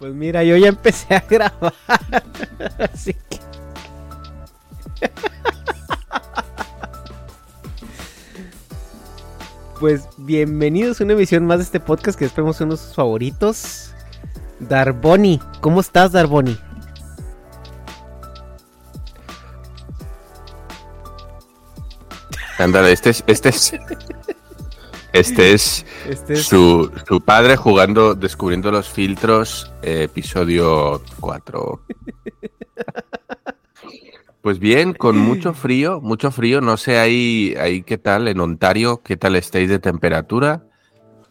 Pues mira, yo ya empecé a grabar. Así que. Pues bienvenidos a una emisión más de este podcast que esperemos uno de sus favoritos. Darboni, ¿cómo estás, Darboni? Ándale, este es, este es, este es, Este es- Su, su padre jugando, descubriendo los filtros, eh, episodio 4. Pues bien, con mucho frío, mucho frío. No sé ahí, ahí qué tal en Ontario, qué tal estáis de temperatura.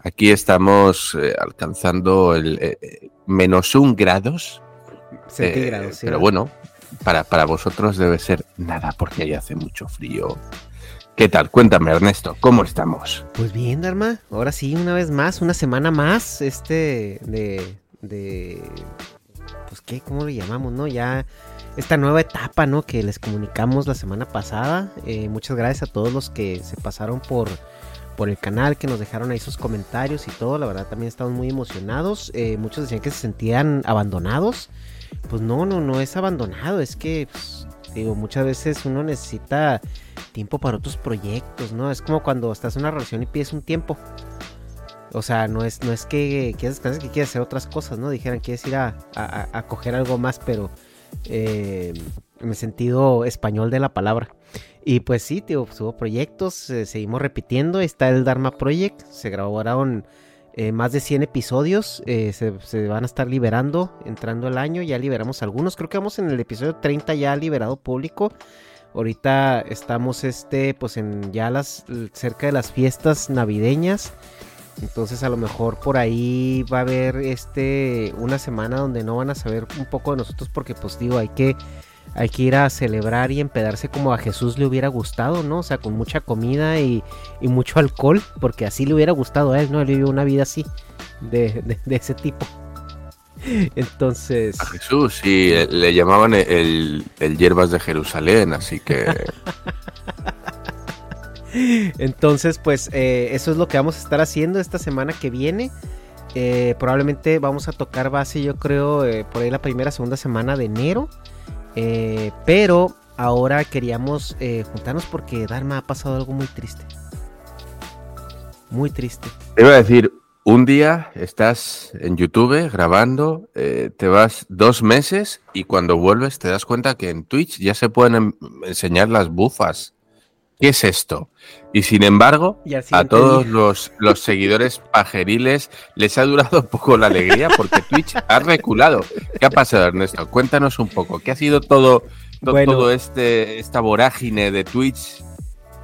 Aquí estamos eh, alcanzando el eh, menos un grados. Centígrados, sí, pero bueno, para, para vosotros debe ser nada porque ahí hace mucho frío. ¿Qué tal? Cuéntame, Ernesto, ¿cómo estamos? Pues bien, Dharma. Ahora sí, una vez más, una semana más, este, de, de, pues qué, ¿cómo le llamamos, no? Ya esta nueva etapa, ¿no? Que les comunicamos la semana pasada. Eh, muchas gracias a todos los que se pasaron por, por el canal, que nos dejaron ahí sus comentarios y todo. La verdad también estamos muy emocionados. Eh, muchos decían que se sentían abandonados. Pues no, no, no es abandonado. Es que, pues, digo, muchas veces uno necesita tiempo para otros proyectos, ¿no? Es como cuando estás en una relación y pides un tiempo. O sea, no es, no es que quieras descansar, que quieras hacer otras cosas, ¿no? Dijeran, quieres ir a, a, a coger algo más, pero eh, en el sentido español de la palabra. Y pues sí, tío, pues hubo proyectos, eh, seguimos repitiendo. Está el Dharma Project, se grabaron eh, más de 100 episodios, eh, se, van a estar liberando entrando el año. Ya liberamos algunos, creo que vamos en el episodio 30 ya liberado público. Ahorita estamos este pues en ya las cerca de las fiestas navideñas. Entonces a lo mejor por ahí va a haber este una semana donde no van a saber un poco de nosotros porque pues digo, hay que hay que ir a celebrar y empedarse como a Jesús le hubiera gustado, ¿no? O sea, con mucha comida y, y mucho alcohol, porque así le hubiera gustado a él, ¿no? Él vivió una vida así, de, de- de ese tipo. Entonces... A Jesús, sí, le llamaban el, el hierbas de Jerusalén, así que Entonces, pues eh, eso es lo que vamos a estar haciendo esta semana que viene. Eh, probablemente vamos a tocar base, yo creo, eh, por ahí la primera, segunda semana de enero. Eh, pero ahora queríamos eh, juntarnos porque Dharma ha pasado algo muy triste. Muy triste. te iba a decir, un día estás en YouTube grabando, eh, te vas dos meses y cuando vuelves te das cuenta que en Twitch ya se pueden em- enseñar las bufas. ¿Qué es esto? Y sin embargo, Y a todos los, los seguidores pajeriles les ha durado un poco la alegría porque Twitch ha reculado. ¿Qué ha pasado, Ernesto? Cuéntanos un poco. ¿Qué ha sido todo, to- Bueno. todo este esta vorágine de Twitch?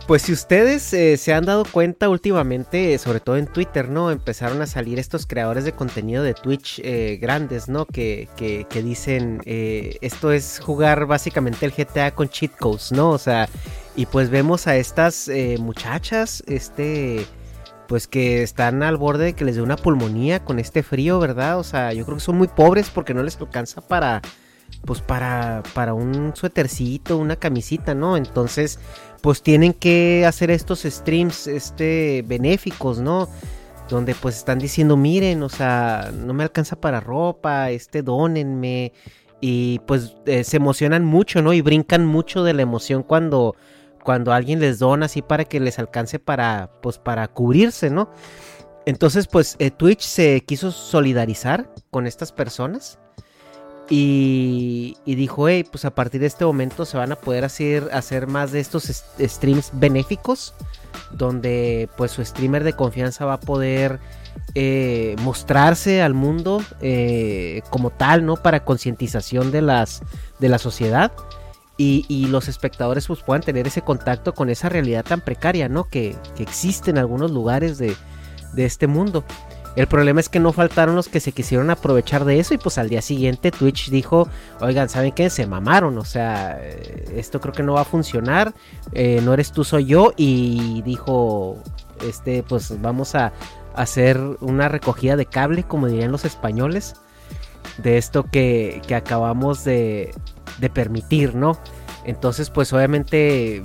Pues si ustedes eh, se han dado cuenta últimamente, sobre todo en Twitter, ¿no? Empezaron a salir estos creadores de contenido de Twitch eh, grandes, ¿no? Que, que, dicen, eh, esto es jugar básicamente el GTA con cheat codes, ¿no? O sea, y pues vemos a estas muchachas, este, pues que están al borde de que les dé una pulmonía con este frío, ¿verdad? O sea, yo creo que son muy pobres porque no les alcanza para, pues para, para un suétercito, una camisita, ¿no? Entonces, pues tienen que hacer estos streams, este, benéficos, ¿no? Donde pues están diciendo, miren, o sea, no me alcanza para ropa, este, dónenme. Y pues eh, se emocionan mucho, ¿no? Y brincan mucho de la emoción cuando cuando alguien les dona así para que les alcance para, pues, para cubrirse, ¿no? Entonces, pues eh, Twitch se quiso solidarizar con estas personas y, dijo, hey, pues a partir de este momento se van a poder hacer, hacer más de estos streams benéficos, donde pues su streamer de confianza va a poder eh, mostrarse al mundo eh, como tal, ¿no? Para concientización de las de la sociedad y, los espectadores pues puedan tener ese contacto con esa realidad tan precaria, ¿no? Que, existe en algunos lugares de, este mundo. El problema es que no faltaron los que se quisieron aprovechar de eso y pues al día siguiente Twitch dijo, oigan, ¿saben qué? Se mamaron, o sea, eh, esto creo que no va a funcionar, eh, no eres tú, soy yo y dijo, este, pues vamos a hacer una recogida de cable, como dirían los españoles, de esto que, que acabamos de, de permitir, ¿no? Entonces, pues obviamente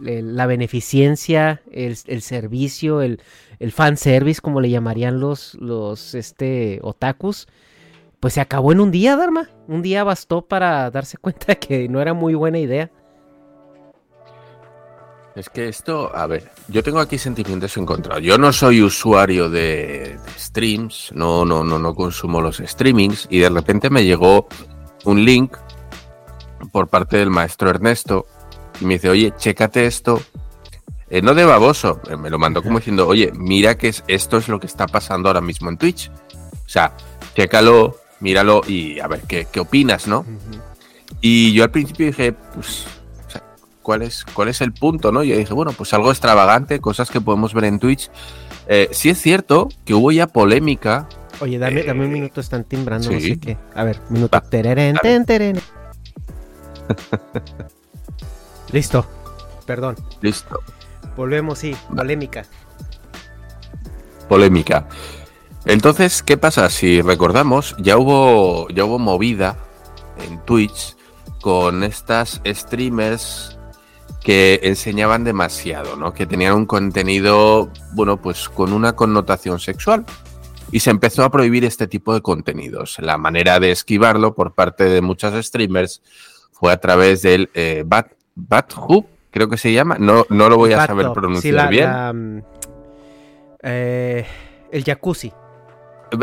la beneficencia, el, servicio, el, el fanservice, como le llamarían los, los este, otakus, pues se acabó en un día, Dharma. Un día bastó para darse cuenta que no era muy buena idea. Es que esto, a ver, yo tengo aquí sentimientos encontrados. Yo no soy usuario de, de, streams, no, no, no, no consumo los streamings y de repente me llegó un link por parte del maestro Ernesto y me dice, oye, chécate esto. Eh, no de baboso, eh, me lo mandó como diciendo, oye, mira que es, esto es lo que está pasando ahora mismo en Twitch. O sea, chécalo, míralo y a ver qué, qué opinas, ¿no? Y yo al principio dije, pues, ¿cuál, es, ¿cuál es el punto, no? Y yo dije, bueno, pues algo extravagante, cosas que podemos ver en Twitch. Eh, sí es cierto que hubo ya polémica. Oye, dame, dame un minuto, están timbrando, no sé qué. A ver, minuto. Tereren, ten, Listo. Perdón. Listo. Volvemos, sí. Polémica. Polémica. Entonces, ¿qué pasa? Si recordamos, ya hubo, ya hubo movida en Twitch con estas streamers que enseñaban demasiado, ¿no? Que tenían un contenido, bueno, pues con una connotación sexual. Y se empezó a prohibir este tipo de contenidos. La manera de esquivarlo por parte de muchas streamers fue a través del eh, Bat, creo que se llama. No, no lo voy a saber pronunciar bien. Mm, eh, el jacuzzi.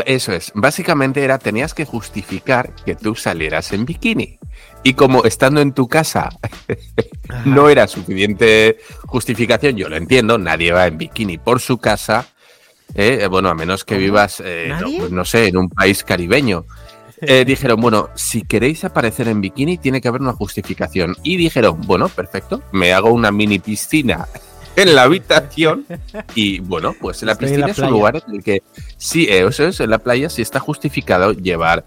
Eso es. Básicamente era, tenías que justificar que tú salieras en bikini. Y como estando en tu casa no era suficiente justificación, yo lo entiendo, nadie va en bikini por su casa. Eh, bueno, a menos que vivas, no, no, sé, en un país caribeño. Eh, dijeron, bueno, si queréis aparecer en bikini, tiene que haber una justificación. Y dijeron, bueno, perfecto, me hago una mini piscina en la habitación. Y bueno, pues la piscina es un lugar en el que sí, eso es, en la playa sí está justificado llevar.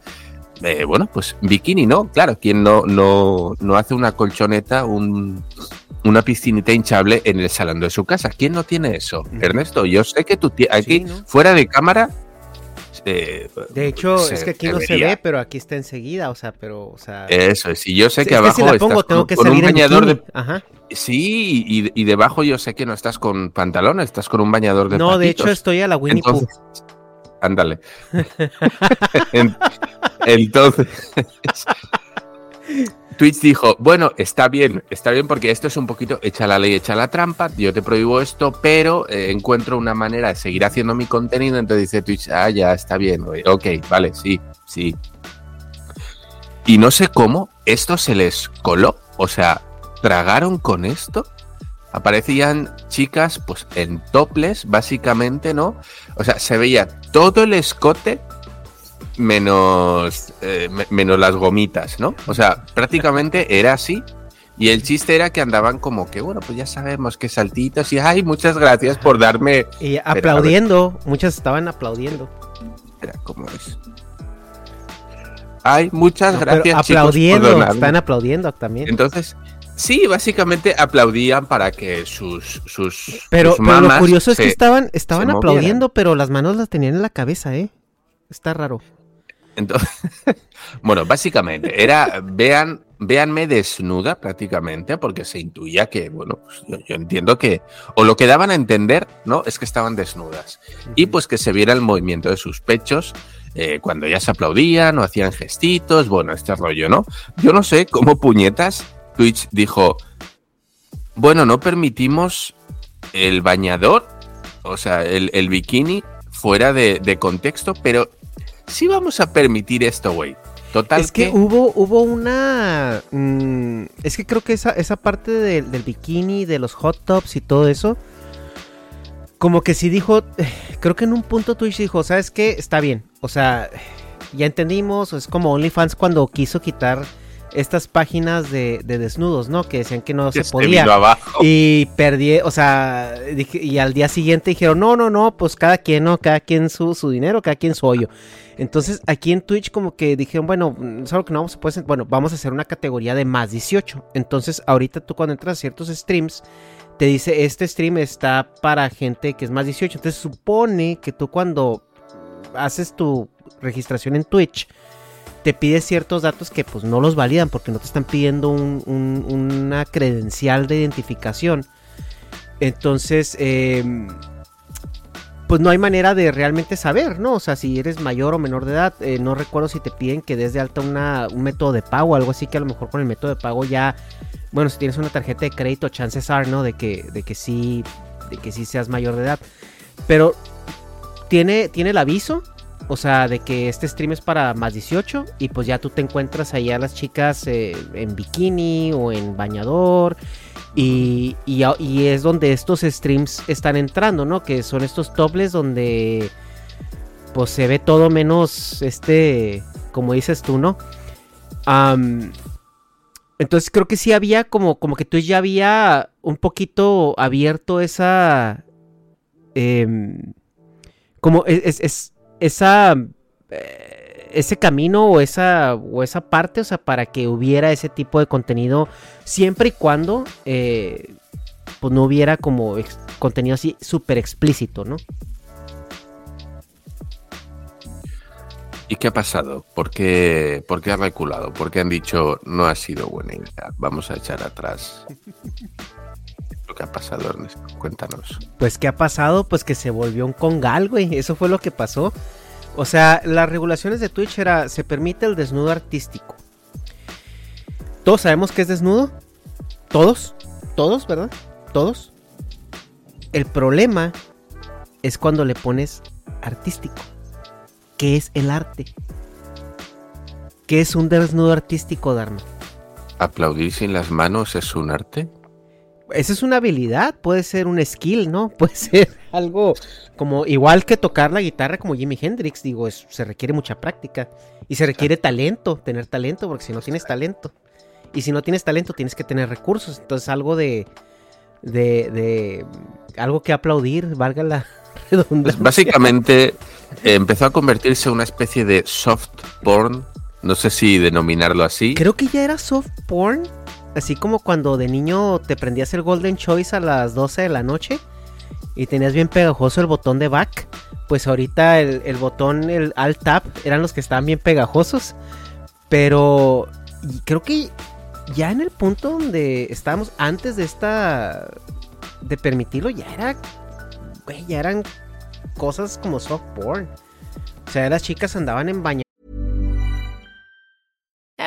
Eh, bueno, pues bikini, ¿no? Claro, quien no, no, no hace una colchoneta, un, una piscinita hinchable en el salón de su casa. ¿Quién no tiene eso? Ernesto, yo sé que tú aquí, fuera de cámara, de hecho, es que aquí no se ve, pero aquí está enseguida, o sea, pero, o sea... Eso es, y yo sé que abajo estás con, un bañador de... Sí, y, debajo yo sé que no estás con pantalón, estás con un bañador de No, de hecho estoy a la Winnie Pooh. Ándale. Entonces... Twitch dijo, bueno, está bien, está bien porque esto es un poquito echa la ley, echa la trampa, yo te prohíbo esto, pero eh, encuentro una manera de seguir haciendo mi contenido, entonces dice Twitch, ah, ya, está bien, ok, vale, sí, sí. Y no sé cómo esto se les coló, o sea, tragaron con esto. Aparecían chicas pues en toples, básicamente, ¿no? O sea, se veía todo el escote menos, eh, menos las gomitas, ¿no? O sea, prácticamente era así. Y el chiste era que andaban como que, bueno, pues ya sabemos que saltitos y, ay, muchas gracias por darme... Y aplaudiendo, muchas estaban aplaudiendo. Era como es. Ay, muchas gracias. aplaudiendo, están aplaudiendo también. Entonces, Sí, básicamente aplaudían para que sus sus Pero, sus pero lo curioso es que estaban, estaban aplaudiendo, movieran. pero las manos las tenían en la cabeza, ¿eh? Está raro. Entonces, bueno, básicamente era vean, véanme desnuda prácticamente, porque se intuía que, bueno, pues yo, yo entiendo que, o lo que daban a entender, ¿no? Es que estaban desnudas. Y pues que se viera el movimiento de sus pechos eh, cuando ya se aplaudían o hacían gestitos, bueno, este rollo, ¿no? Yo no sé cómo puñetas Twitch dijo, bueno, no permitimos el bañador, o sea, el, el bikini fuera de, de contexto, pero sí vamos a permitir esto, güey. Total es que, hubo, hubo una. mm, es que creo que esa, esa parte del- del bikini, de los hot tops y todo eso. Como que sí dijo. Creo que en un punto Twitch dijo, ¿sabes qué? Está bien. O sea, ya entendimos. Es como OnlyFans cuando quiso quitar estas páginas de, de desnudos, ¿no? Que decían que no se se podía. abajo. Y perdí, o sea, dije- y al día siguiente dijeron, no, no, no, pues cada quien, ¿no? Cada quien su, su dinero, cada quien su hoyo. Entonces, aquí en Twitch como que dijeron, bueno, mm, es algo que no vamos a bueno, vamos a hacer una categoría de más 18. Entonces, ahorita tú cuando entras a ciertos streams, te dice, este stream está para gente que es más 18. Entonces, supone que tú cuando haces tu registración en Twitch, te pide ciertos datos que pues no los validan porque no te están pidiendo un- un- una credencial de identificación. Entonces, eh, pues no hay manera de realmente saber, ¿no? O sea, si eres mayor o menor de edad, eh, no recuerdo si te piden que des de alta una, un método de pago, algo así que a lo mejor con el método de pago ya, bueno, si tienes una tarjeta de crédito, chances are, ¿no? De que, de que sí, de que sí seas mayor de edad. Pero tiene, tiene el aviso, o sea, de que este stream es para más 18 y pues ya tú te encuentras ahí a las chicas eh, en bikini o en bañador y, y, es donde estos streams están entrando, ¿no? Que son estos topless donde pues se ve todo menos este, como dices tú, ¿no? Entonces creo que sí había como, como que tú ya había un poquito abierto esa... em, como es, es- es- esa eh, ese camino o esa o esa parte, o sea, para que hubiera ese tipo de contenido siempre y cuando eh, pues no hubiera como contenido así súper explícito, ¿no? ¿Y qué ha pasado? ¿Por qué, ¿Por qué ha reculado? ¿Por qué han dicho no ha sido buena idea? Vamos a echar atrás. Lo que ha pasado, Ernesto. Cuéntanos. Pues ¿qué ha pasado? Pues que se volvió un congal, güey. Eso fue lo que pasó. O sea, las regulaciones de Twitch era se permite el desnudo artístico. Todos sabemos que es desnudo. Todos, todos, ¿verdad? Todos. El problema es cuando le pones artístico. ¿Qué es el arte? ¿Qué es un desnudo artístico, Dharma? ¿Aplaudir sin las manos es un arte? Esa es una habilidad, puede ser un skill, ¿no? Puede ser algo como igual que tocar la guitarra como Jimi Hendrix, digo, es- se requiere mucha práctica y se requiere talento, tener talento, porque si no tienes talento y si no tienes talento tienes que tener recursos, entonces algo de de, de algo que aplaudir, valga la Pues redundancia. básicamente eh, empezó a convertirse en una especie de soft porn. No sé si denominarlo así. Creo que ya era soft porn, así como cuando de niño te prendías el Golden Choice a las 12 de la noche y tenías bien pegajoso el botón de back. Pues ahorita el, botón, el alt tab, eran los que estaban bien pegajosos. Pero creo que ya en el punto donde estábamos antes de esta. de permitirlo, ya era. Güey, ya eran cosas como soft porn. O sea, las chicas andaban en baño.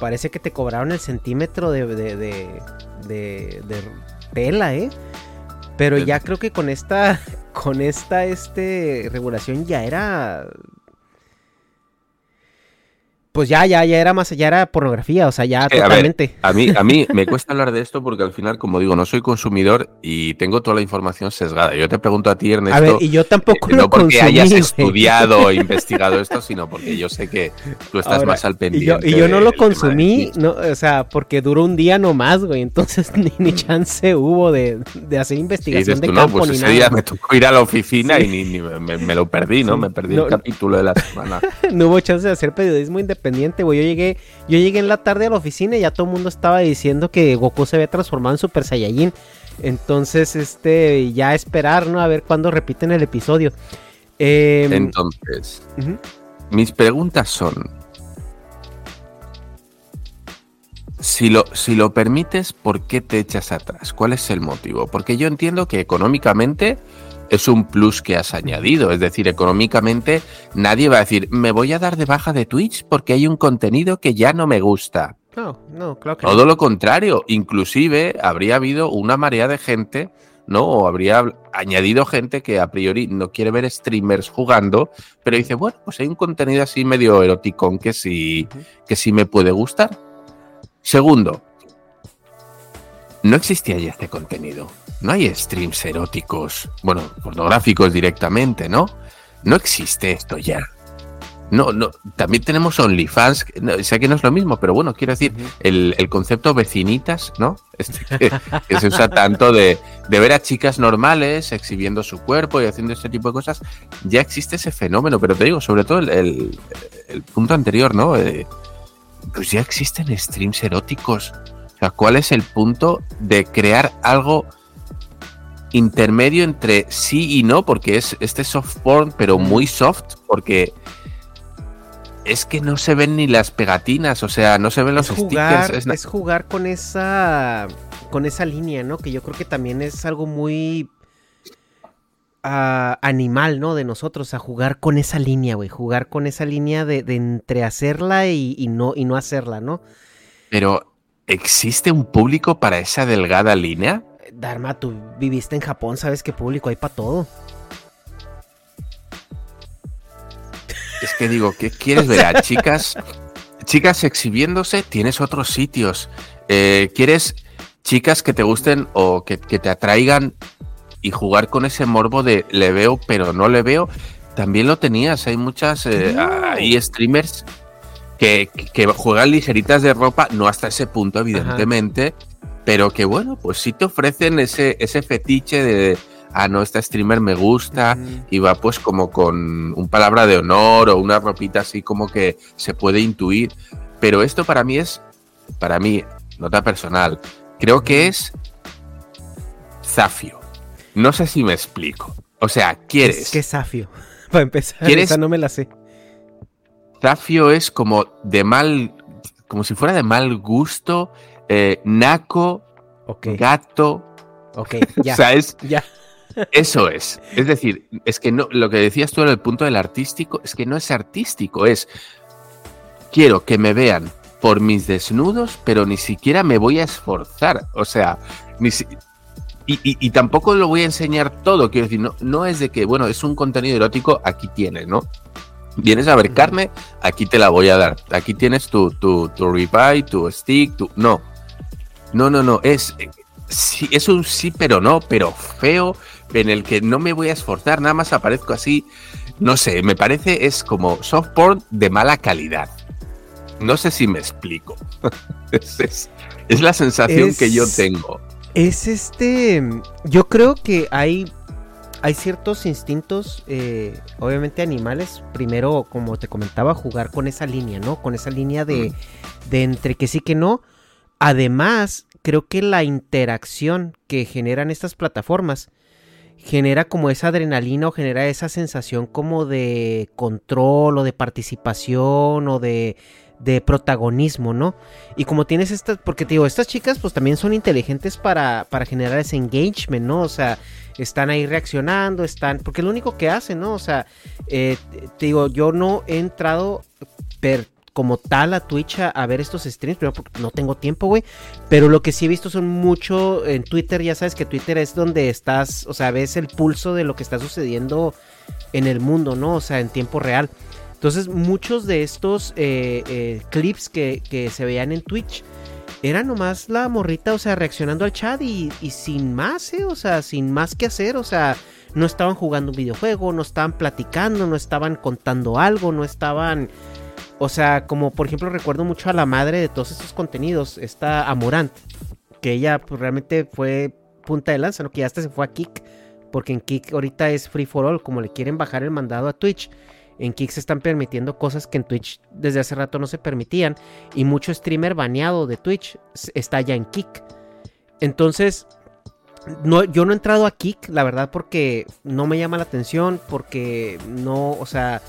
parece que te cobraron el centímetro de, de, de, de, de tela, ¿eh? Pero ya creo que con esta, con esta, este, regulación ya era pues ya, ya, ya era más, ya era pornografía, o sea, ya totalmente. A, mí, a mí me cuesta hablar de esto porque al final, como digo, no soy consumidor y tengo toda la información sesgada. Yo te pregunto a ti, Ernesto. A ver, y yo tampoco eh, No porque hayas estudiado o investigado esto, sino porque yo sé que tú estás más al pendiente. Y yo, no lo consumí, no, o sea, porque duró un día nomás, güey. Entonces ni, ni chance hubo de, de hacer investigación de campo no, pues ese día me tocó ir a la oficina y ni, me, lo perdí, ¿no? Me perdí el capítulo de la semana. no hubo chance de hacer periodismo independiente Yo llegué, yo llegué en la tarde a la oficina y ya todo el mundo estaba diciendo que Goku se había transformado en Super Saiyajin. Entonces, este, ya esperar, ¿no? A ver cuándo repiten el episodio. Em, Entonces, mis preguntas son. Si lo, si lo permites, ¿por qué te echas atrás? ¿Cuál es el motivo? Porque yo entiendo que económicamente es un plus que has añadido. Es decir, económicamente nadie va a decir, me voy a dar de baja de Twitch porque hay un contenido que ya no me gusta. No, no, claro que Todo lo contrario, inclusive habría habido una marea de gente, ¿no? O habría añadido gente que a priori no quiere ver streamers jugando, pero dice, bueno, pues hay un contenido así medio eroticón que sí, que sí me puede gustar. Segundo, no existía ya este contenido no hay streams eróticos, bueno, pornográficos directamente, ¿no? No existe esto ya. No, no, también tenemos OnlyFans, sé que no es lo mismo, pero bueno, quiero decir, el, concepto vecinitas, ¿no? Este que, se usa tanto de, ver a chicas normales exhibiendo su cuerpo y haciendo este tipo de cosas, ya existe ese fenómeno, pero te digo, sobre todo el, punto anterior, ¿no? Eh, pues ya existen streams eróticos. O sea, ¿cuál es el punto de crear algo intermedio entre sí y no, porque es este soft porn, pero muy soft, porque es que no se ven ni las pegatinas, o sea, no se ven los jugar, stickers. Es, jugar con esa con esa línea, ¿no? Que yo creo que también es algo muy ah, animal, ¿no? De nosotros, a jugar con esa línea, güey. Jugar con esa línea de, entre hacerla y, no, y no hacerla, ¿no? Pero, ¿existe un público para esa delgada línea? Dharma, tú viviste en Japón, sabes que público hay para todo. Es que digo, ¿qué quieres ver a chicas? Chicas exhibiéndose, tienes otros sitios. Eh, ¿Quieres chicas que te gusten o que, te atraigan y jugar con ese morbo de le veo pero no le veo? También lo tenías. Hay muchas, eh, hay streamers que, que, juegan ligeritas de ropa, no hasta ese punto, evidentemente pero que bueno, pues sí te ofrecen ese, ese fetiche de, ah, no, esta streamer me gusta y va pues como con un palabra de honor o una ropita así como que se puede intuir. Pero esto para mí es, para mí, nota personal, creo que es zafio. No sé si me explico. O sea, quieres... ¿Qué zafio? Para empezar, ¿quieres, no me la sé. Zafio es como de mal, como si fuera de mal gusto eh, naco, gato. Ok, ya. o sea, es, ya. Eso es. Es decir, es que no, lo que decías tú en el punto del artístico, es que no es artístico, es quiero que me vean por mis desnudos, pero ni siquiera me voy a esforzar. O sea, ni y, tampoco lo voy a enseñar todo. Quiero decir, no, no es de que, bueno, es un contenido erótico, aquí tienes, ¿no? Vienes a ver carne, aquí te la voy a dar. Aquí tienes tu, tu, tu ribeye, tu stick, tu. No. No, no, no, es, sí, es un sí, pero no, pero feo, en el que no me voy a esforzar, nada más aparezco así, no sé, me parece es como soft porn de mala calidad. No sé si me explico. es, la sensación que yo tengo. Es este, yo creo que hay, hay ciertos instintos, eh, obviamente animales, primero, como te comentaba, jugar con esa línea, ¿no? Con esa línea de, mm. de entre que sí que no Además, creo que la interacción que generan estas plataformas genera como esa adrenalina o genera esa sensación como de control o de participación o de, protagonismo, ¿no? Y como tienes estas, porque te digo, estas chicas pues también son inteligentes para, para generar ese engagement, ¿no? O sea, están ahí reaccionando, están, porque es lo único que hacen, ¿no? O sea, eh, te digo, yo no he entrado per como tal a Twitch a, ver estos streams, pero porque no tengo tiempo, güey. Pero lo que sí he visto son mucho en Twitter, ya sabes que Twitter es donde estás, o sea, ves el pulso de lo que está sucediendo en el mundo, ¿no? O sea, en tiempo real. Entonces, muchos de estos eh, eh, clips que, se veían en Twitch eran nomás la morrita, o sea, reaccionando al chat y, y sin más, ¿eh? O sea, sin más que hacer, o sea, no estaban jugando un videojuego, no estaban platicando, no estaban contando algo, no estaban o sea, como por ejemplo recuerdo mucho a la madre de todos estos contenidos, esta Amorant, que ella pues, realmente fue punta de lanza, ¿no? Que ya hasta se fue a Kick, porque en Kick ahorita es free for all, como le quieren bajar el mandado a Twitch. En Kick se están permitiendo cosas que en Twitch desde hace rato no se permitían. Y mucho streamer baneado de Twitch está ya en Kick. Entonces, no, yo no he entrado a Kick, la verdad, porque no me llama la atención, porque no, o sea,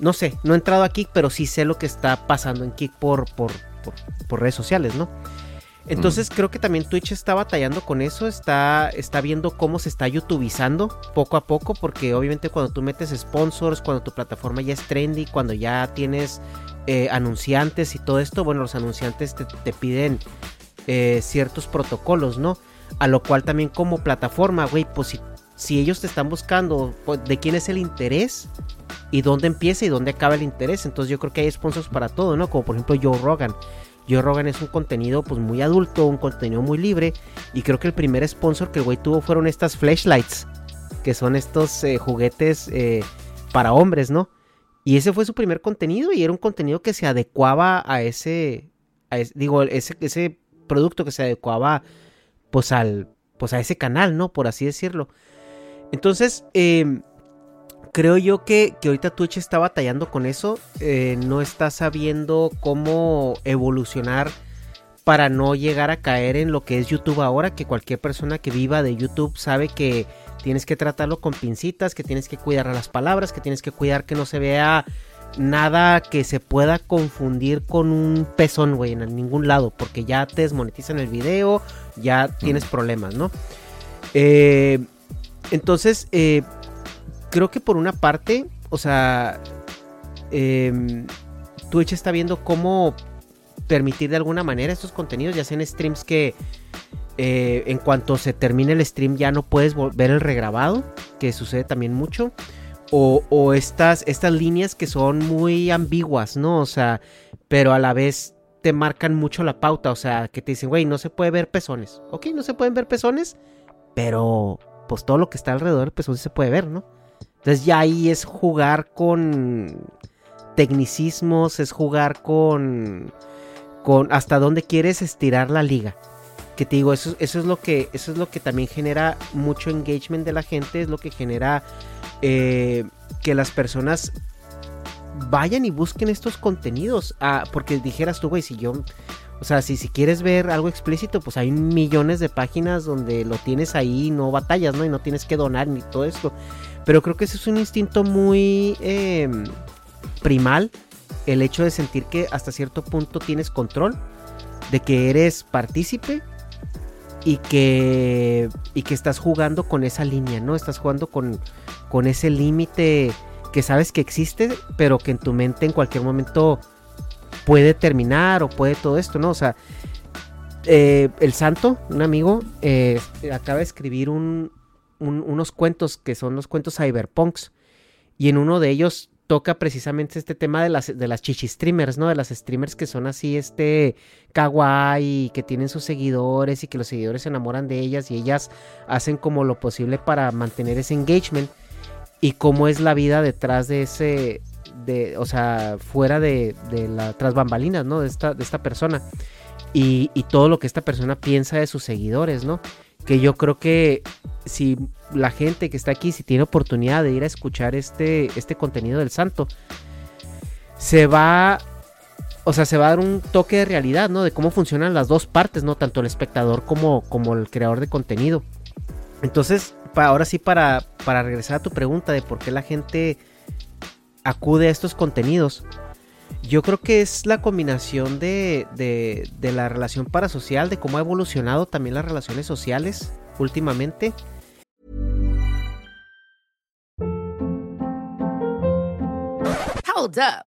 no sé, no he entrado a Kik, pero sí sé lo que está pasando en Kik por, por, por, redes sociales, ¿no? Entonces creo que también Twitch está batallando con eso, está, está viendo cómo se está youtubizando poco a poco, porque obviamente cuando tú metes sponsors, cuando tu plataforma ya es trendy, cuando ya tienes eh, anunciantes y todo esto, bueno, los anunciantes te, piden eh, ciertos protocolos, ¿no? A lo cual también como plataforma, güey, pues si, si ellos te están buscando pues, de quién es el interés, y dónde empieza y dónde acaba el interés. Entonces yo creo que hay sponsors para todo, ¿no? Como por ejemplo Joe Rogan. Joe Rogan es un contenido pues muy adulto, un contenido muy libre. Y creo que el primer sponsor que el güey tuvo fueron estas flashlights. Que son estos eh, juguetes eh, para hombres, ¿no? Y ese fue su primer contenido y era un contenido que se adecuaba a ese, digo, ese, ese producto que se adecuaba pues al, pues a ese canal, ¿no? Por así decirlo. Entonces, eh, creo yo que, ahorita Twitch está batallando con eso. Eh, no está sabiendo cómo evolucionar para no llegar a caer en lo que es YouTube ahora. Que cualquier persona que viva de YouTube sabe que tienes que tratarlo con pincitas, que tienes que cuidar a las palabras, que tienes que cuidar que no se vea nada que se pueda confundir con un pezón, güey, en ningún lado. Porque ya te desmonetizan el video, ya tienes problemas, ¿no? Eh, entonces, eh, creo que por una parte, o sea, eh, Twitch está viendo cómo permitir de alguna manera estos contenidos, ya sean streams que eh, en cuanto se termine el stream ya no puedes ver el regrabado, que sucede también mucho. O, estas, estas líneas que son muy ambiguas, ¿no? O sea, pero a la vez te marcan mucho la pauta, o sea, que te dicen, güey, no se puede ver pezones. Ok, no se pueden ver pezones, pero pues todo lo que está alrededor del pezón se puede ver, ¿no? Entonces ya ahí es jugar con tecnicismos, es jugar con, con hasta dónde quieres estirar la liga. Que te digo, eso, eso, es lo que, eso es lo que también genera mucho engagement de la gente, es lo que genera eh, que las personas vayan y busquen estos contenidos. Ah, porque dijeras tú, güey, si yo o sea, si, si quieres ver algo explícito, pues hay millones de páginas donde lo tienes ahí, no batallas, ¿no? Y no tienes que donar ni todo esto. Pero creo que ese es un instinto muy em, primal, el hecho de sentir que hasta cierto punto tienes control, de que eres partícipe y que, y que estás jugando con esa línea, ¿no? Estás jugando con, con ese límite que sabes que existe, pero que en tu mente en cualquier momento puede terminar o puede todo esto, ¿no? O sea, eh, el santo, un amigo, eh, acaba de escribir unos cuentos que son los cuentos cyberpunks. Y en uno de ellos toca precisamente este tema de las, de las chichi streamers, ¿no? De las streamers que son así, este, kawaii, que tienen sus seguidores y que los seguidores se enamoran de ellas y ellas hacen como lo posible para mantener ese engagement. Y cómo es la vida detrás de ese, de, o sea, fuera de, de la tras bambalinas, ¿no? De esta, de esta persona. Y, y, todo lo que esta persona piensa de sus seguidores, ¿no? Que yo creo que si la gente que está aquí, si tiene oportunidad de ir a escuchar este, este contenido del santo, se va o sea, se va a dar un toque de realidad, ¿no? De cómo funcionan las dos partes, ¿no? Tanto el espectador como, como el creador de contenido. Entonces, ahora sí, para, para regresar a tu pregunta de por qué la gente acude a estos contenidos, yo creo que es la combinación de, de, la relación parasocial, de cómo ha evolucionado también las relaciones sociales últimamente. Hold up.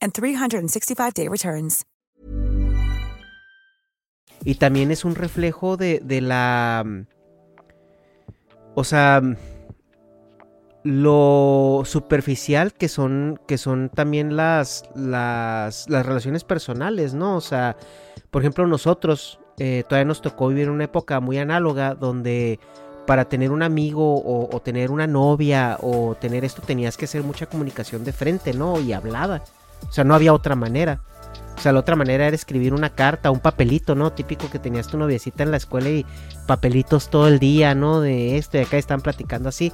and 365-day returns. Y también es un reflejo de, de la... O sea, lo superficial que son, que son también las, las, las relaciones personales, ¿no? O sea, por ejemplo, nosotros eh, todavía nos tocó vivir una época muy análoga donde para tener un amigo o, o, tener una novia o tener esto tenías que hacer mucha comunicación de frente, ¿no? Y hablada. O sea, no había otra manera. O sea, la otra manera era escribir una carta, un papelito, ¿no? Típico que tenías tu noviecita en la escuela y papelitos todo el día, ¿no? De esto y acá están platicando así.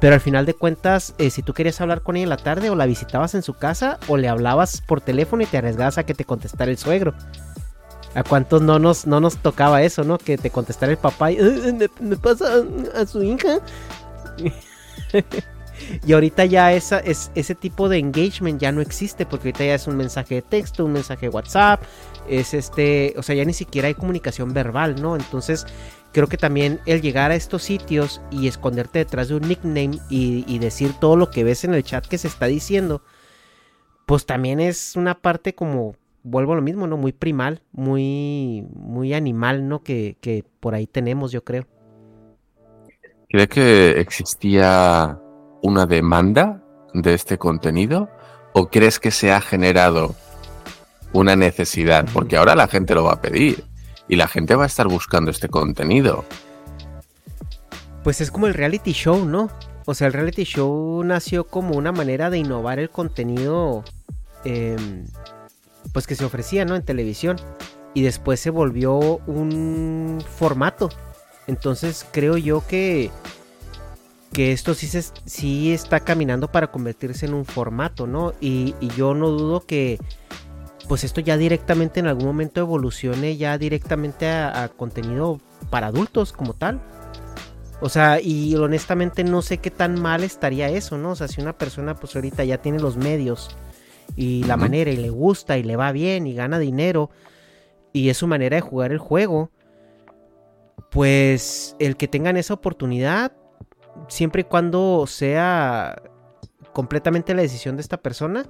Pero al final de cuentas, eh, si tú querías hablar con ella en la tarde, o la visitabas en su casa, o le hablabas por teléfono y te arriesgabas a que te contestara el suegro. ¿A cuántos no nos, no nos tocaba eso, no? Que te contestara el papá y me, me pasa a su hija. y ahorita ya esa, es, ese tipo de engagement ya no existe porque ahorita ya es un mensaje de texto, un mensaje de WhatsApp, es este, o sea, ya ni siquiera hay comunicación verbal, ¿no? Entonces creo que también el llegar a estos sitios y esconderte detrás de un nickname y, decir todo lo que ves en el chat que se está diciendo, pues también es una parte como vuelvo a lo mismo, ¿no? Muy primal, muy, muy animal, ¿no? Que, que por ahí tenemos, yo creo. ¿Cree que existía una demanda de este contenido? ¿O crees que se ha generado una necesidad? Porque ahora la gente lo va a pedir y la gente va a estar buscando este contenido. Pues es como el reality show, ¿no? O sea, el reality show nació como una manera de innovar el contenido. Eh, pues que se ofrecía, ¿no? En televisión. Y después se volvió un formato. Entonces creo yo que, que esto sí, se, sí está caminando para convertirse en un formato, ¿no? Y, y, yo no dudo que pues esto ya directamente en algún momento evolucione ya directamente a, a contenido para adultos como tal. O sea, y honestamente no sé qué tan mal estaría eso, ¿no? O sea, si una persona pues ahorita ya tiene los medios y la manera y le gusta y le va bien y gana dinero y es su manera de jugar el juego, pues el que tengan esa oportunidad, siempre y cuando sea completamente la decisión de esta persona,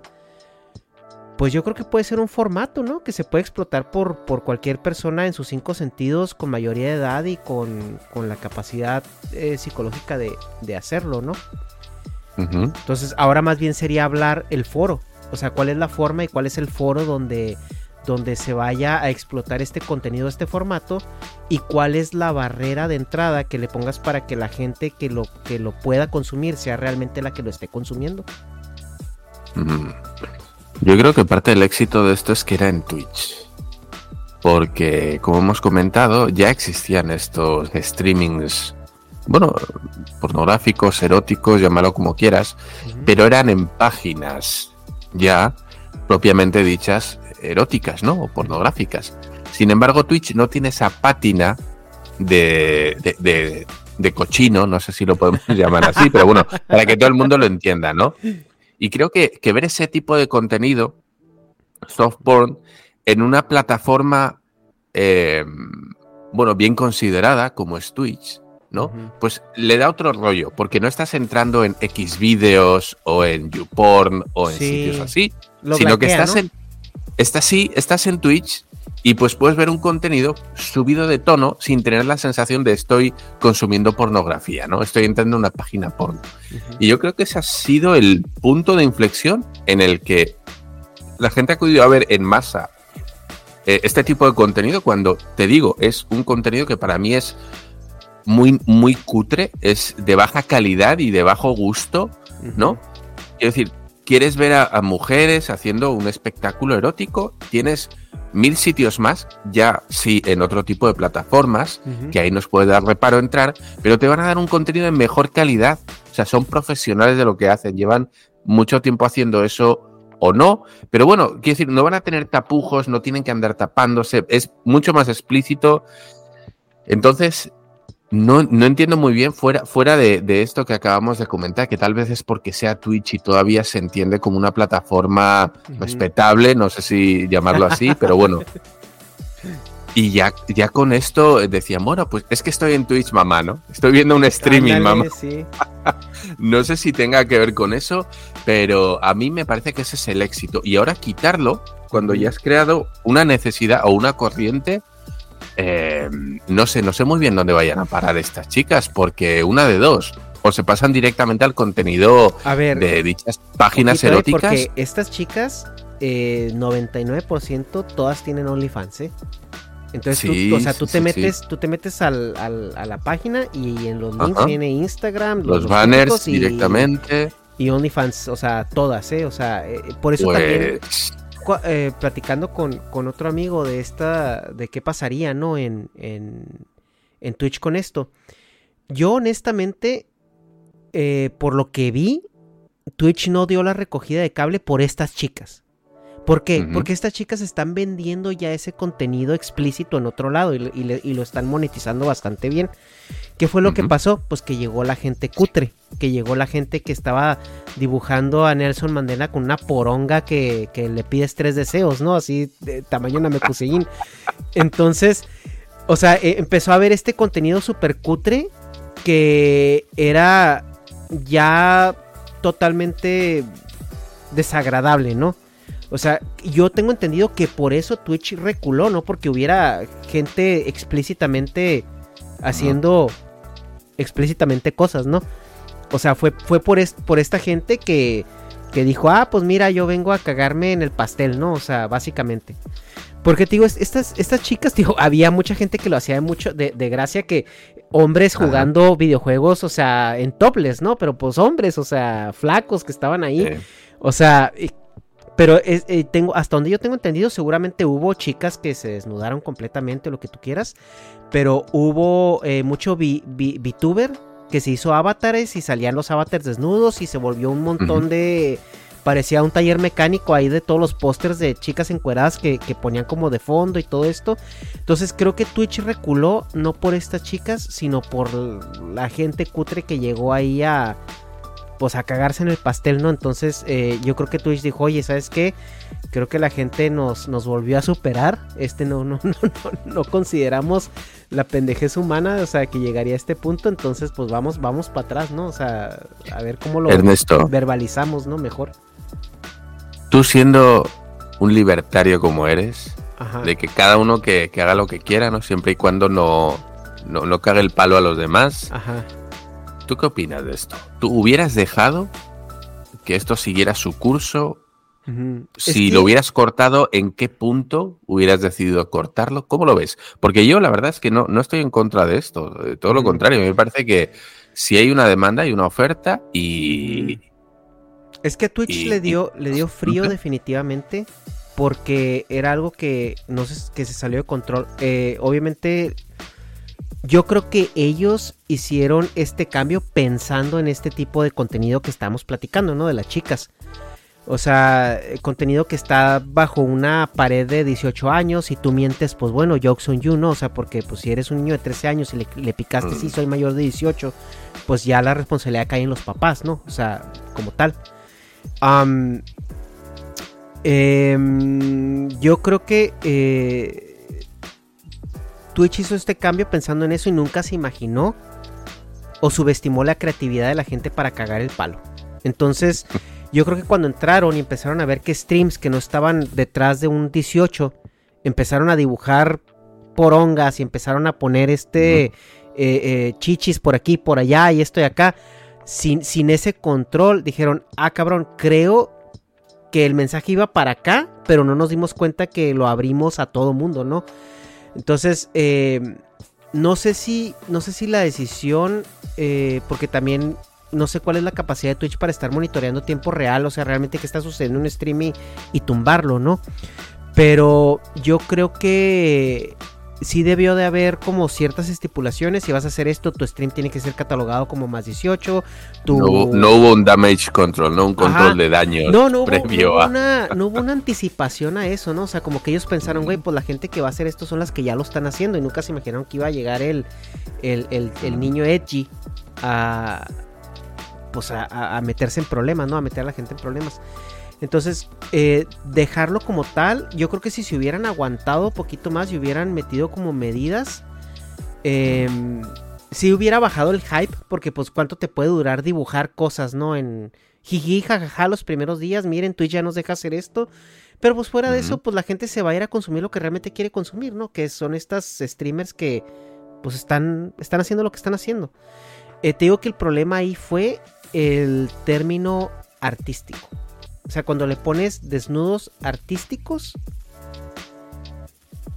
pues yo creo que puede ser un formato, ¿no? Que se puede explotar por, por cualquier persona en sus cinco sentidos, con mayoría de edad y con, con la capacidad eh, psicológica de, de, hacerlo, ¿no? Uh -huh. Entonces, ahora más bien sería hablar el foro. O sea, cuál es la forma y cuál es el foro donde, donde se vaya a explotar este contenido, este formato, y cuál es la barrera de entrada que le pongas para que la gente que lo, que lo pueda consumir sea realmente la que lo esté consumiendo. Mm. Yo creo que parte del éxito de esto es que era en Twitch. porque, como hemos comentado, ya existían estos streamings, bueno, pornográficos, eróticos, llámalo como quieras, pero eran en páginas ya propiamente dichas eróticas, ¿no? O pornográficas. Sin embargo, Twitch no tiene esa pátina de, de, de, de cochino, no sé si lo podemos llamar así, pero bueno, para que todo el mundo lo entienda, ¿no? Y creo que, que ver ese tipo de contenido, soft porn, en una plataforma, eh, bueno, bien considerada como es Twitch, ¿no? Pues le da otro rollo, porque no estás entrando en X vídeos o en YouPorn o en Sí. sitios así, Lo sino que estás ¿no? en estás sí, estás en Twitch y pues puedes ver un contenido subido de tono sin tener la sensación de estoy consumiendo pornografía, ¿no? Estoy entrando en una página porno. Y yo creo que ese ha sido el punto de inflexión en el que la gente ha acudido a ver en masa eh, este tipo de contenido cuando, te digo, es un contenido que para mí es muy, muy cutre, es de baja calidad y de bajo gusto, ¿no? Quiero decir, ¿quieres ver a, a mujeres haciendo un espectáculo erótico? Tienes mil sitios más, ya sí, en otro tipo de plataformas, que ahí nos puede dar reparo entrar, pero te van a dar un contenido de mejor calidad. O sea, son profesionales de lo que hacen, llevan mucho tiempo haciendo eso o no, pero bueno, quiero decir, no van a tener tapujos, no tienen que andar tapándose, es mucho más explícito. Entonces, no, no entiendo muy bien, fuera, fuera de, de esto que acabamos de comentar, que tal vez es porque sea Twitch y todavía se entiende como una plataforma respetable, no sé si llamarlo así, pero bueno. Y ya, ya con esto decían, bueno, pues es que estoy en Twitch, mamá, ¿no? Estoy viendo un streaming, Ándale, mamá. sí. No sé si tenga que ver con eso, pero a mí me parece que ese es el éxito. Y ahora quitarlo, cuando ya has creado una necesidad o una corriente, eh, no sé, no sé muy bien dónde vayan a parar estas chicas, porque una de dos, o se pasan directamente al contenido A ver, de dichas páginas eh, eróticas. Porque estas chicas, eh, 99% todas tienen OnlyFans, ¿eh? Entonces, tú- Sí, tú, o sea, tú sí, te sí, metes, tú te metes al, al- a la página y en los links Ajá. viene Instagram, los banners y- directamente. y OnlyFans, o sea, todas, ¿eh? O sea, eh, por eso también Pues, eh, platicando con, con otro amigo de esta, de qué pasaría, ¿no? En, en, en Twitch con esto. Yo honestamente, eh, por lo que vi, Twitch no dio la recogida de cable por estas chicas. ¿Por qué? Porque estas chicas están vendiendo ya ese contenido explícito en otro lado y, le- y le- y lo están monetizando bastante bien. ¿Qué fue lo que pasó? Pues que llegó la gente cutre, que llegó la gente que estaba dibujando a Nelson Mandela con una poronga que, que le pides tres deseos, ¿no? Así de tamaño Namekuseiin. Entonces, o sea, eh, empezó a ver este contenido súper cutre que era ya totalmente desagradable, ¿no? O sea, yo tengo entendido que por eso Twitch reculó, no porque hubiera gente explícitamente haciendo explícitamente cosas, ¿no? O sea, fue, fue por, es- por esta gente que, que dijo, ah, pues mira, yo vengo a cagarme en el pastel, ¿no? O sea, básicamente. Porque te digo, es- estas, estas chicas, digo, había mucha gente que lo hacía de mucho, de, de gracia que hombres Ajá. jugando videojuegos, o sea, en topless, ¿no? Pero pues hombres, o sea, flacos que estaban ahí. O sea, pero es- eh, tengo, hasta donde yo tengo entendido, seguramente hubo chicas que se desnudaron completamente, lo que tú quieras. Pero hubo eh, mucho vi- vi- VTuber que se hizo avatares y salían los avatars desnudos y se volvió un montón de. Parecía un taller mecánico ahí de todos los pósters de chicas encueradas que, que ponían como de fondo y todo esto. Entonces creo que Twitch reculó no por estas chicas, sino por la gente cutre que llegó ahí a, pues a cagarse en el pastel, ¿no? Entonces eh, yo creo que Twitch dijo, oye, ¿sabes qué? Creo que la gente nos, nos volvió a superar. Este no, no, no, no, no consideramos la pendejez humana, o sea, que llegaría a este punto. Entonces, pues vamos, vamos para atrás, ¿no? O sea, a ver cómo lo Ernesto. verbalizamos, ¿no? Mejor. tú siendo un libertario como eres, Ajá. de que cada uno que, que haga lo que quiera, ¿no? Siempre y cuando no, no, no cague el palo a los demás. Ajá. ¿Tú qué opinas de esto? ¿Tú hubieras dejado que esto siguiera su curso? Si que- lo hubieras cortado, ¿en qué punto hubieras decidido cortarlo? ¿Cómo lo ves? Porque yo la verdad es que no, no estoy en contra de esto. Todo lo contrario, me parece que si hay una demanda, hay una oferta y... Es que a Twitch Y- le dio, le dio frío definitivamente porque era algo que no sé, que se salió de control. Eh, obviamente, yo creo que ellos hicieron este cambio pensando en este tipo de contenido que estamos platicando, ¿no? De las chicas. O sea, contenido que está bajo una pared de 18 años y tú mientes, pues bueno, jokes on you, ¿no? O sea, porque pues si eres un niño de 13 años y le, picaste, si soy mayor de 18, pues ya la responsabilidad cae en los papás, ¿no? O sea, como tal. Em, yo creo que eh, Twitch hizo este cambio pensando en eso y nunca se imaginó o subestimó la creatividad de la gente para cagar el palo. Entonces... Yo creo que cuando entraron y empezaron a ver que streams que no estaban detrás de un 18 empezaron a dibujar porongas y empezaron a poner este eh, eh, chichis por aquí, por allá y esto y acá. Sin, sin ese control, dijeron, ah cabrón, creo que el mensaje iba para acá, pero no nos dimos cuenta que lo abrimos a todo mundo, ¿no? Entonces, eh, no sé si, no sé si la decisión, porque también no sé cuál es la capacidad de Twitch para estar monitoreando tiempo real, o sea, realmente qué está sucediendo en un stream y, tumbarlo, ¿no? Pero yo creo que sí debió de haber como ciertas estipulaciones. Si vas a hacer esto, tu stream tiene que ser catalogado como más 18. No, hubo un damage control, no un control de daño no, no previo hubo, Una, no hubo una anticipación a eso, ¿no? O sea, como que ellos pensaron, güey, pues la gente que va a hacer esto son las que ya lo están haciendo y nunca se imaginaron que iba a llegar el, el, el niño edgy a pues a, meterse en problemas, ¿no? A meter a la gente en problemas. Entonces, eh, dejarlo como tal, yo creo que si se hubieran aguantado un poquito más y hubieran metido como medidas, eh, si hubiera bajado el hype, porque pues cuánto te puede durar dibujar cosas, ¿no? En jiji, jajaja, los primeros días, miren, Twitch ya nos deja hacer esto. Pero pues fuera de eso, pues la gente se va a ir a consumir lo que realmente quiere consumir, ¿no? Que son estas streamers que pues están, están haciendo lo que están haciendo. Eh, te digo que el problema ahí fue el término artístico. O sea, cuando le pones desnudos artísticos,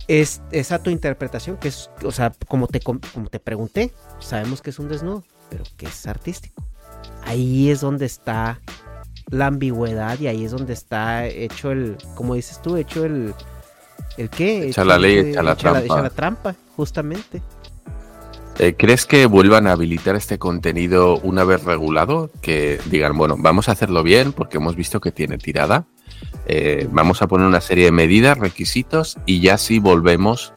es, a tu interpretación, que es, o sea, como te, como te pregunté, sabemos que es un desnudo, pero que es artístico. Ahí es donde está la ambigüedad y ahí es donde está hecho el, como dices tú, hecho el, el qué? Echa la ley, echa la trampa. echa la trampa, justamente. Eh, ¿Crees que vuelvan a habilitar este contenido una vez regulado? Que digan, bueno, vamos a hacerlo bien porque hemos visto que tiene tirada. Eh, vamos a poner una serie de medidas, requisitos y ya sí volvemos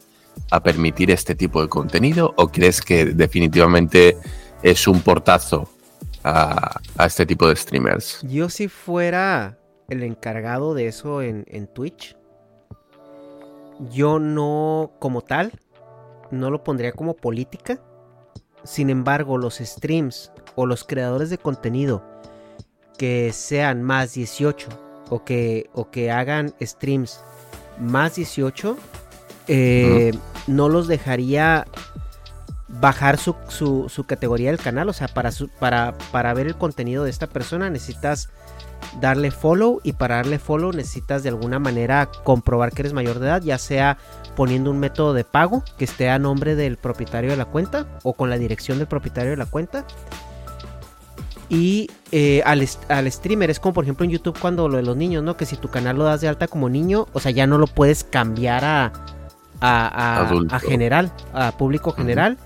a permitir este tipo de contenido. ¿O crees que definitivamente es un portazo a, este tipo de streamers? Yo si fuera el encargado de eso en, en Twitch, yo no como tal no lo pondría como política. Sin embargo, los streams o los creadores de contenido que sean más 18 o que, o que hagan streams más 18, eh, no los dejaría bajar su, su, categoría del canal. O sea, para, para, para ver el contenido de esta persona necesitas darle follow y para darle follow necesitas de alguna manera comprobar que eres mayor de edad, ya sea poniendo un método de pago que esté a nombre del propietario de la cuenta o con la dirección del propietario de la cuenta. Y eh, al, streamer es como por ejemplo en YouTube cuando lo de los niños, ¿no? Que si tu canal lo das de alta como niño, o sea, ya no lo puedes cambiar a, a, general, a público general.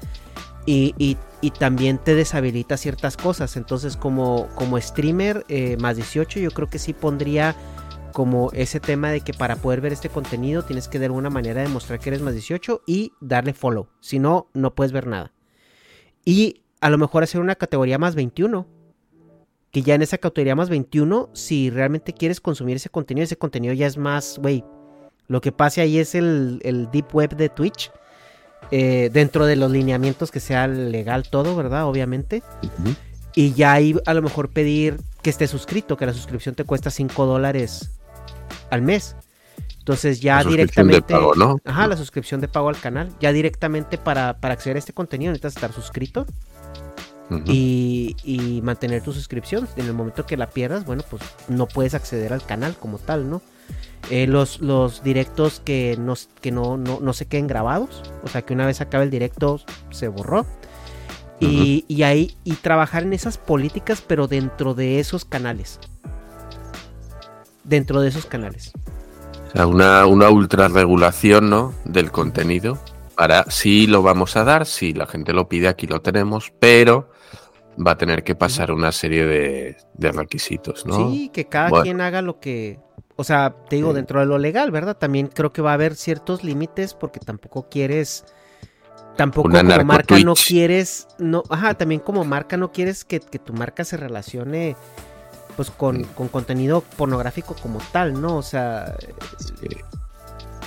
y, y, y también te deshabilita ciertas cosas. Entonces, como, como streamer eh, más 18, yo creo que sí pondría como ese tema de que para poder ver este contenido tienes que de alguna manera demostrar que eres más 18 y darle follow. Si no, no puedes ver nada. Y a lo mejor hacer una categoría más 21. Que ya en esa categoría más 21, si realmente quieres consumir ese contenido, ese contenido ya es más, güey. Lo que pase ahí es el, el deep web de Twitch eh, dentro de los lineamientos que sea legal todo, ¿verdad? Obviamente. Y ya ahí a lo mejor pedir que esté suscrito, que la suscripción te cuesta 5 dólares al mes. Entonces ya directamente... ¿no? Ajá, la suscripción de pago al canal. Ya directamente para, acceder a este contenido necesitas estar suscrito. y, y, mantener tu suscripción. En el momento que la pierdas, bueno, pues no puedes acceder al canal como tal, ¿no? Eh, los, los directos que, no, que no, no, se queden grabados. O sea, que una vez acabe el directo se borró. Y, y, ahí, y trabajar en esas políticas, pero dentro de esos canales. Dentro de esos canales. O sea, una, una ultra regulación, ¿no? Del contenido. Para sí lo vamos a dar, si la gente lo pide, aquí lo tenemos, pero va a tener que pasar una serie de, de requisitos, ¿no? Sí, que cada Bueno. quien haga lo que. O sea, te digo, Sí. dentro de lo legal, ¿verdad? También creo que va a haber ciertos límites porque tampoco quieres. Tampoco Una como marca no quieres. No, ajá, también como marca no quieres que, que tu marca se relacione pues con, con contenido pornográfico como tal, ¿no? O sea, Sí.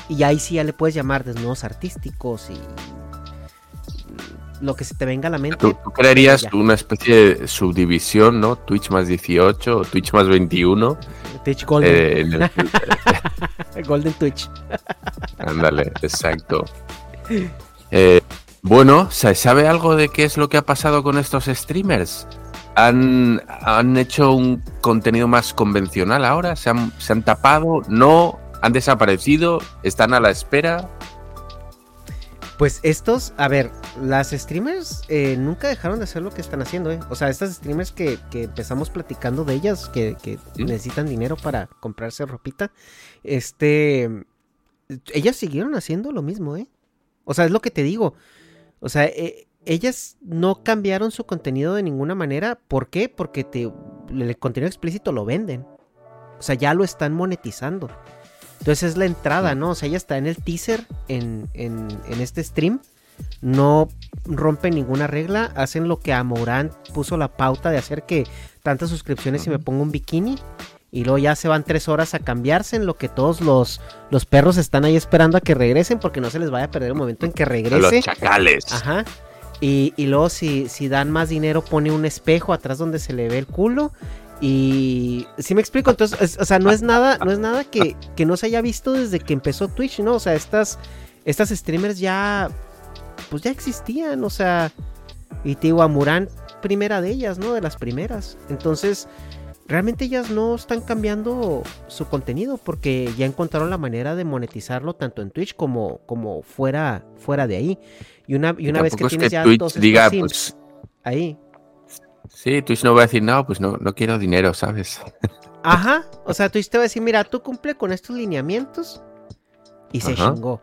y ahí sí ya le puedes llamar desnudos artísticos y lo que se te venga a la mente. ¿Tú, tú una especie de subdivisión, ¿no? Twitch más 18 o Twitch más 21. Twitch Golden. eh, en el- Golden Twitch. Ándale, exacto. Eh, bueno, ¿se sabe algo de qué es lo que ha pasado con estos streamers? ¿Han, han hecho un contenido más convencional ahora? ¿Se han, se han tapado? ¿No? ¿Han desaparecido? ¿Están a la espera? Pues estos, a ver, las streamers eh, nunca dejaron de hacer lo que están haciendo, ¿eh? O sea, estas streamers que, que empezamos platicando de ellas, que, que necesitan dinero para comprarse ropita, este, ellas siguieron haciendo lo mismo, ¿eh? O sea, es lo que te digo. O sea, eh, ellas no cambiaron su contenido de ninguna manera. ¿Por qué? Porque te, el contenido explícito lo venden. O sea, ya lo están monetizando. Entonces es la entrada, ¿no? O sea, ella está en el teaser en, en, en este stream. No rompen ninguna regla. Hacen lo que Amorant puso la pauta de hacer que tantas suscripciones y me pongo un bikini. Y luego ya se van tres horas a cambiarse en lo que todos los, los perros están ahí esperando a que regresen porque no se les vaya a perder el momento en que regrese. los chacales. Ajá. Y, y luego si, si dan más dinero pone un espejo atrás donde se le ve el culo. Y si me explico, entonces, es- o sea, no es nada, no es nada que, que no se haya visto desde que empezó Twitch, ¿no? O sea, estas, estas streamers ya, pues ya existían, o sea, y primera de ellas, ¿no? De las primeras. Entonces, realmente ellas no están cambiando su contenido porque ya encontraron la manera de monetizarlo tanto en Twitch como, como fuera, fuera de ahí. Y una, y una vez que tienes que ya Twitch todos diga, sims pues, ahí. sí, Twitch no va a decir, no, pues no, no quiero dinero, ¿sabes? Ajá, o sea, Twitch te va a decir, mira, tú cumple con estos lineamientos y se Ajá. chingó.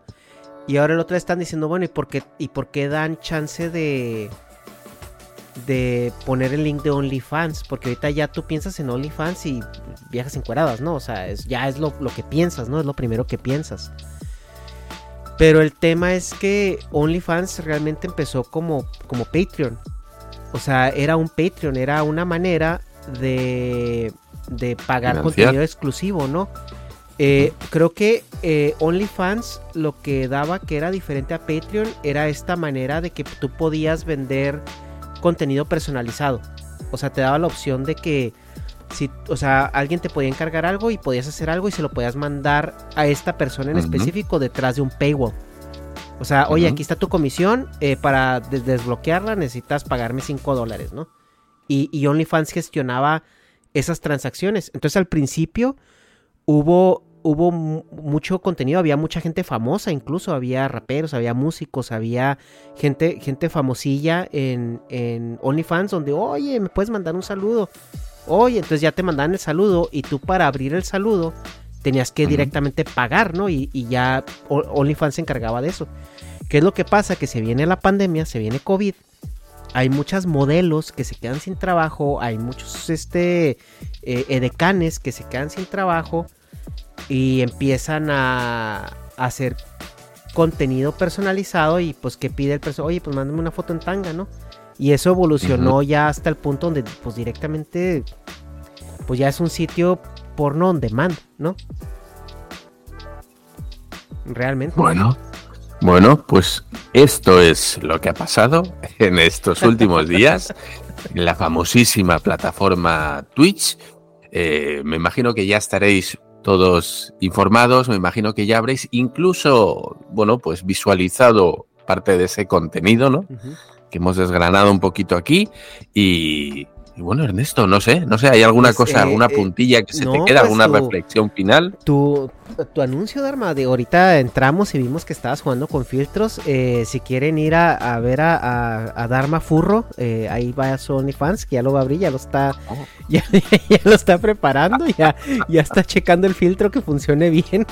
Y ahora el otro están diciendo, bueno, ¿y por qué, y por qué dan chance de de poner el link de OnlyFans? Porque ahorita ya tú piensas en OnlyFans y viajas encueradas, ¿no? O sea, es, ya es lo, lo que piensas, ¿no? Es lo primero que piensas. Pero el tema es que OnlyFans realmente empezó como, como Patreon. O sea, era un Patreon, era una manera de, de pagar Financiar. contenido exclusivo, ¿no? Eh, creo que eh, OnlyFans lo que daba que era diferente a Patreon era esta manera de que tú podías vender contenido personalizado. O sea, te daba la opción de que si, o sea, alguien te podía encargar algo y podías hacer algo y se lo podías mandar a esta persona en específico detrás de un paywall. O sea, oye, aquí está tu comisión, eh, para des- desbloquearla necesitas pagarme 5 dólares, ¿no? Y, y OnlyFans gestionaba esas transacciones. Entonces al principio hubo, hubo mu- mucho contenido, había mucha gente famosa, incluso había raperos, había músicos, había gente, gente famosilla en, en OnlyFans donde, oye, me puedes mandar un saludo. Oye, entonces ya te mandaban el saludo y tú para abrir el saludo tenías que directamente pagar, ¿no? Y, y ya OnlyFans se encargaba de eso. ¿Qué es lo que pasa? Que se viene la pandemia, se viene COVID. Hay muchas modelos que se quedan sin trabajo, hay muchos este, eh, edecanes que se quedan sin trabajo y empiezan a, a hacer contenido personalizado y pues que pide el personaje, oye, pues mándame una foto en tanga, ¿no? Y eso evolucionó ya hasta el punto donde pues directamente pues ya es un sitio porno on demand, ¿no? Realmente. Bueno, bueno, pues esto es lo que ha pasado en estos últimos días en la famosísima plataforma Twitch. Eh, me imagino que ya estaréis todos informados, me imagino que ya habréis incluso, bueno, pues visualizado parte de ese contenido, ¿no? Que hemos desgranado un poquito aquí y, y bueno, Ernesto, no sé, no sé, ¿hay alguna Pues, cosa, eh, alguna eh, puntilla que se no, te queda, pues, alguna tu- reflexión final? Tu, tu anuncio, Dharma, de ahorita entramos y vimos que estabas jugando con filtros. eh, si quieren ir a, a ver a, a, a Dharma Furro, eh, ahí va a su OnlyFans, que ya lo va a abrir, ya lo está, Oh. ya, ya lo está preparando, ya, ya está checando el filtro que funcione bien.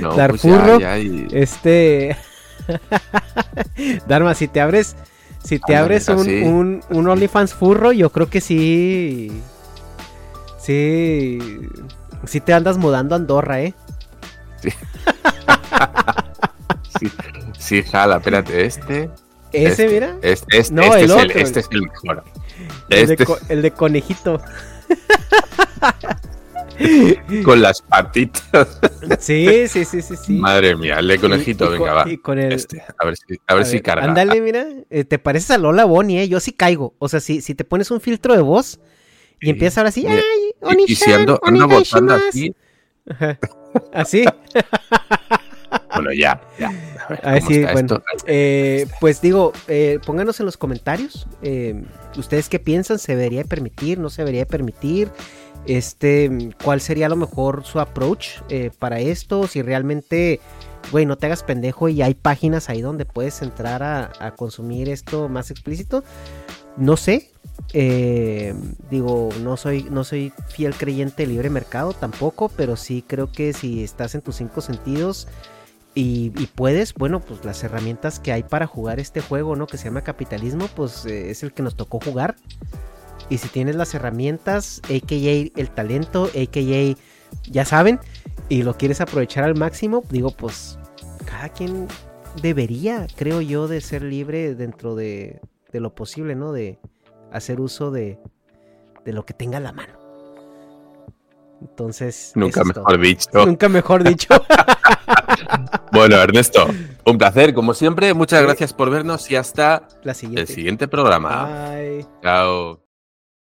No, Dar pues furro. ya Este. Dharma, si te abres. Si te abres un, un, un OnlyFans furro, yo creo que sí. Sí. Sí te andas mudando a Andorra, ¿eh? Sí, sí, jala, espérate, este. Ese, este, mira. Este, este, No, este el es el, otro. este es el mejor. El, de Este co- el de conejito. con las patitas. Sí, sí, sí, sí, sí. Madre mía, el de conejito, venga, con- va. y con el- Este, a ver si, a ver si carga. Ándale, mira. eh, te pareces a Lola Bonnie, ¿eh? Yo sí caigo. O sea, si, si te pones un filtro de voz y Sí. empiezas ahora así. ¡Ay, Y, y si ando, ando botando así, Ajá. Así. bueno, ya, ya. A ver, Ahí ¿cómo sí, bueno. Eh, pues digo, eh, pónganos en los comentarios. eh, ¿Ustedes qué piensan? ¿Se debería de permitir? ¿No se debería de permitir? Este, ¿cuál sería a lo mejor su approach eh, para esto? Si realmente, güey, no te hagas pendejo y hay páginas ahí donde puedes entrar a, consumir esto más explícito. No sé. eh, digo, no soy, no soy fiel creyente de libre mercado tampoco, pero sí creo que si estás en tus cinco sentidos y, y puedes, bueno, pues las herramientas que hay para jugar este juego, ¿no? Que se llama capitalismo, pues eh, es el que nos tocó jugar. Y si tienes las herramientas, a.k.a. el talento, a.k.a. ya saben, y lo quieres aprovechar al máximo, digo, pues cada quien debería, creo yo, de ser libre dentro de, de lo posible, ¿no? De hacer uso de, de lo que tenga a la mano. Entonces... Nunca mejor dicho. Nunca mejor dicho. Bueno, Ernesto, un placer, como siempre. Muchas gracias por vernos y hasta la siguiente. el siguiente programa. Bye. Chao.